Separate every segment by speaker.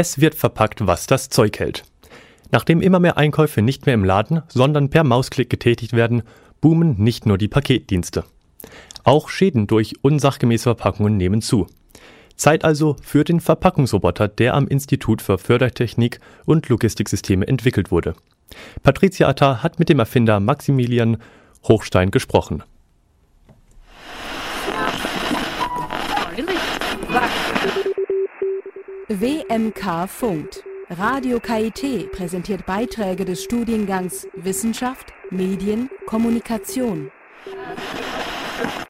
Speaker 1: Es wird verpackt, was das Zeug hält. Nachdem immer mehr Einkäufe nicht mehr im Laden, sondern per Mausklick getätigt werden, boomen nicht nur die Paketdienste. Auch Schäden durch unsachgemäße Verpackungen nehmen zu. Zeit also für den Verpackungsroboter, der am Institut für Fördertechnik und Logistiksysteme entwickelt wurde. Patricia Atta hat mit dem Erfinder Maximilian Hochstein gesprochen.
Speaker 2: WMK funkt. Radio KIT präsentiert Beiträge des Studiengangs Wissenschaft, Medien, Kommunikation.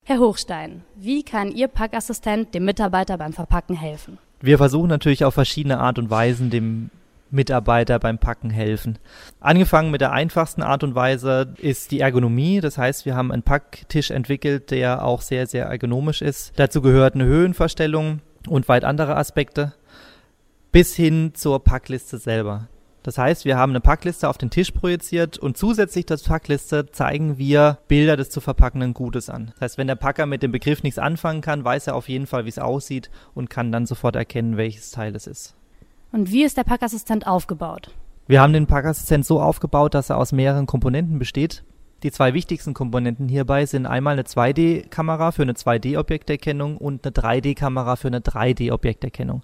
Speaker 3: Herr Hochstein, wie kann Ihr Packassistent dem Mitarbeiter beim Verpacken helfen?
Speaker 4: Wir versuchen natürlich auf verschiedene Art und Weisen dem Mitarbeiter beim Packen helfen. Angefangen mit der einfachsten Art und Weise ist die Ergonomie. Das heißt, wir haben einen Packtisch entwickelt, der auch sehr, sehr ergonomisch ist. Dazu gehört eine Höhenverstellung und weit andere Aspekte bis hin zur Packliste selber. Das heißt, wir haben eine Packliste auf den Tisch projiziert und zusätzlich zur Packliste zeigen wir Bilder des zu verpackenden Gutes an. Das heißt, wenn der Packer mit dem Begriff nichts anfangen kann, weiß er auf jeden Fall, wie es aussieht und kann dann sofort erkennen, welches Teil es ist.
Speaker 3: Und wie ist der Packassistent aufgebaut?
Speaker 4: Wir haben den Packassistent so aufgebaut, dass er aus mehreren Komponenten besteht. Die zwei wichtigsten Komponenten hierbei sind einmal eine 2D-Kamera für eine 2D-Objekterkennung und eine 3D-Kamera für eine 3D-Objekterkennung.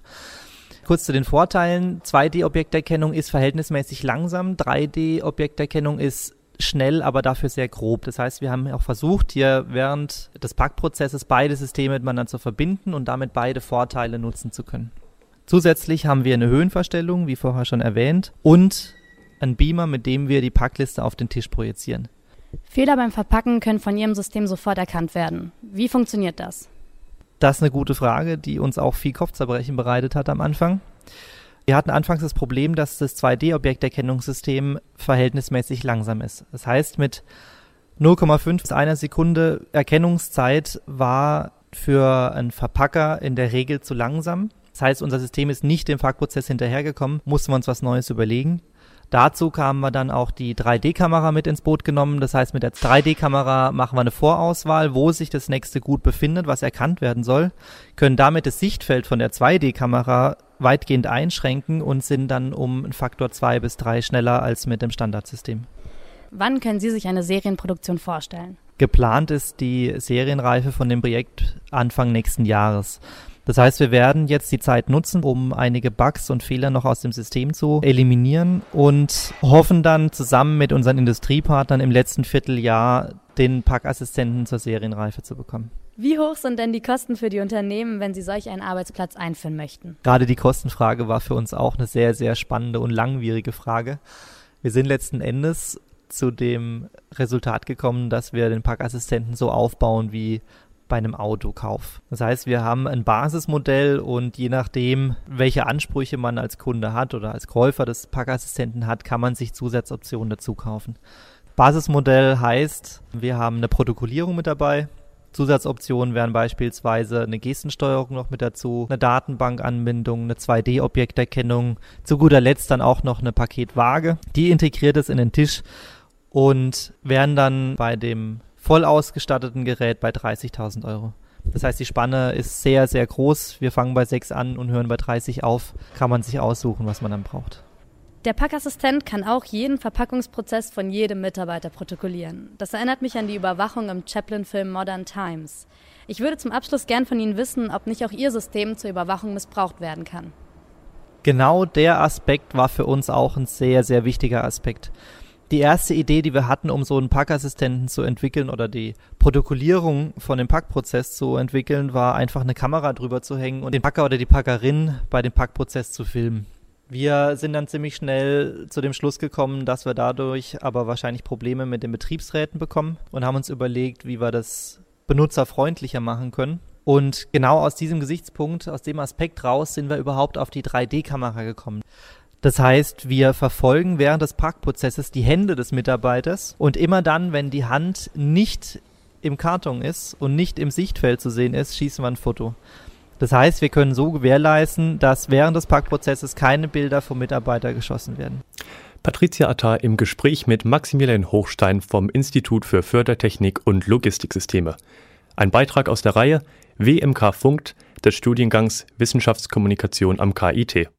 Speaker 4: Kurz zu den Vorteilen. 2D-Objekterkennung ist verhältnismäßig langsam. 3D-Objekterkennung ist schnell, aber dafür sehr grob. Das heißt, wir haben auch versucht, hier während des Packprozesses beide Systeme miteinander zu verbinden und damit beide Vorteile nutzen zu können. Zusätzlich haben wir eine Höhenverstellung, wie vorher schon erwähnt, und einen Beamer, mit dem wir die Packliste auf den Tisch projizieren.
Speaker 3: Fehler beim Verpacken können von Ihrem System sofort erkannt werden. Wie funktioniert das?
Speaker 4: Das ist eine gute Frage, die uns auch viel Kopfzerbrechen bereitet hat am Anfang. Wir hatten anfangs das Problem, dass das 2D-Objekterkennungssystem verhältnismäßig langsam ist. Das heißt, mit 0,5 bis einer Sekunde Erkennungszeit war für einen Verpacker in der Regel zu langsam. Das heißt, unser System ist nicht dem Fahrprozess hinterhergekommen, mussten wir uns was Neues überlegen. Dazu kamen wir dann auch die 3D-Kamera mit ins Boot genommen. Das heißt, mit der 3D-Kamera machen wir eine Vorauswahl, wo sich das nächste Gut befindet, was erkannt werden soll, können damit das Sichtfeld von der 2D-Kamera weitgehend einschränken und sind dann um einen Faktor 2 bis 3 schneller als mit dem Standardsystem.
Speaker 3: Wann können Sie sich eine Serienproduktion vorstellen?
Speaker 4: Geplant ist die Serienreife von dem Projekt Anfang nächsten Jahres. Das heißt, wir werden jetzt die Zeit nutzen, um einige Bugs und Fehler noch aus dem System zu eliminieren und hoffen dann zusammen mit unseren Industriepartnern im letzten Vierteljahr den Packassistenten zur Serienreife zu bekommen.
Speaker 3: Wie hoch sind denn die Kosten für die Unternehmen, wenn sie solch einen Arbeitsplatz einführen möchten?
Speaker 4: Gerade die Kostenfrage war für uns auch eine sehr, sehr spannende und langwierige Frage. Wir sind letzten Endes zu dem Resultat gekommen, dass wir den Packassistenten so aufbauen wie bei einem Autokauf. Das heißt, wir haben ein Basismodell und je nachdem, welche Ansprüche man als Kunde hat oder als Käufer des Packassistenten hat, kann man sich Zusatzoptionen dazu kaufen. Basismodell heißt, wir haben eine Protokollierung mit dabei. Zusatzoptionen wären beispielsweise eine Gestensteuerung noch mit dazu, eine Datenbankanbindung, eine 2D-Objekterkennung, zu guter Letzt dann auch noch eine Paketwaage. Die integriert es in den Tisch und werden dann bei dem voll ausgestatteten Gerät bei 30.000 Euro. Das heißt, die Spanne ist sehr, sehr groß. Wir fangen bei 6 an und hören bei 30 auf. Kann man sich aussuchen, was man dann braucht.
Speaker 3: Der Packassistent kann auch jeden Verpackungsprozess von jedem Mitarbeiter protokollieren. Das erinnert mich an die Überwachung im Chaplin-Film Modern Times. Ich würde zum Abschluss gern von Ihnen wissen, ob nicht auch Ihr System zur Überwachung missbraucht werden kann.
Speaker 4: Genau der Aspekt war für uns auch ein sehr, sehr wichtiger Aspekt die erste Idee, die wir hatten, um so einen Packassistenten zu entwickeln oder die Protokollierung von dem Packprozess zu entwickeln, war einfach eine Kamera drüber zu hängen und den Packer oder die Packerin bei dem Packprozess zu filmen. Wir sind dann ziemlich schnell zu dem Schluss gekommen, dass wir dadurch aber wahrscheinlich Probleme mit den Betriebsräten bekommen und haben uns überlegt, wie wir das benutzerfreundlicher machen können. Und genau aus diesem Gesichtspunkt, aus dem Aspekt raus, sind wir überhaupt auf die 3D-Kamera gekommen. Das heißt, wir verfolgen während des Parkprozesses die Hände des Mitarbeiters und immer dann, wenn die Hand nicht im Karton ist und nicht im Sichtfeld zu sehen ist, schießen wir ein Foto. Das heißt, wir können so gewährleisten, dass während des Parkprozesses keine Bilder vom Mitarbeiter geschossen werden.
Speaker 1: Patricia Atta im Gespräch mit Maximilian Hochstein vom Institut für Fördertechnik und Logistiksysteme. Ein Beitrag aus der Reihe WMK Funkt des Studiengangs Wissenschaftskommunikation am KIT.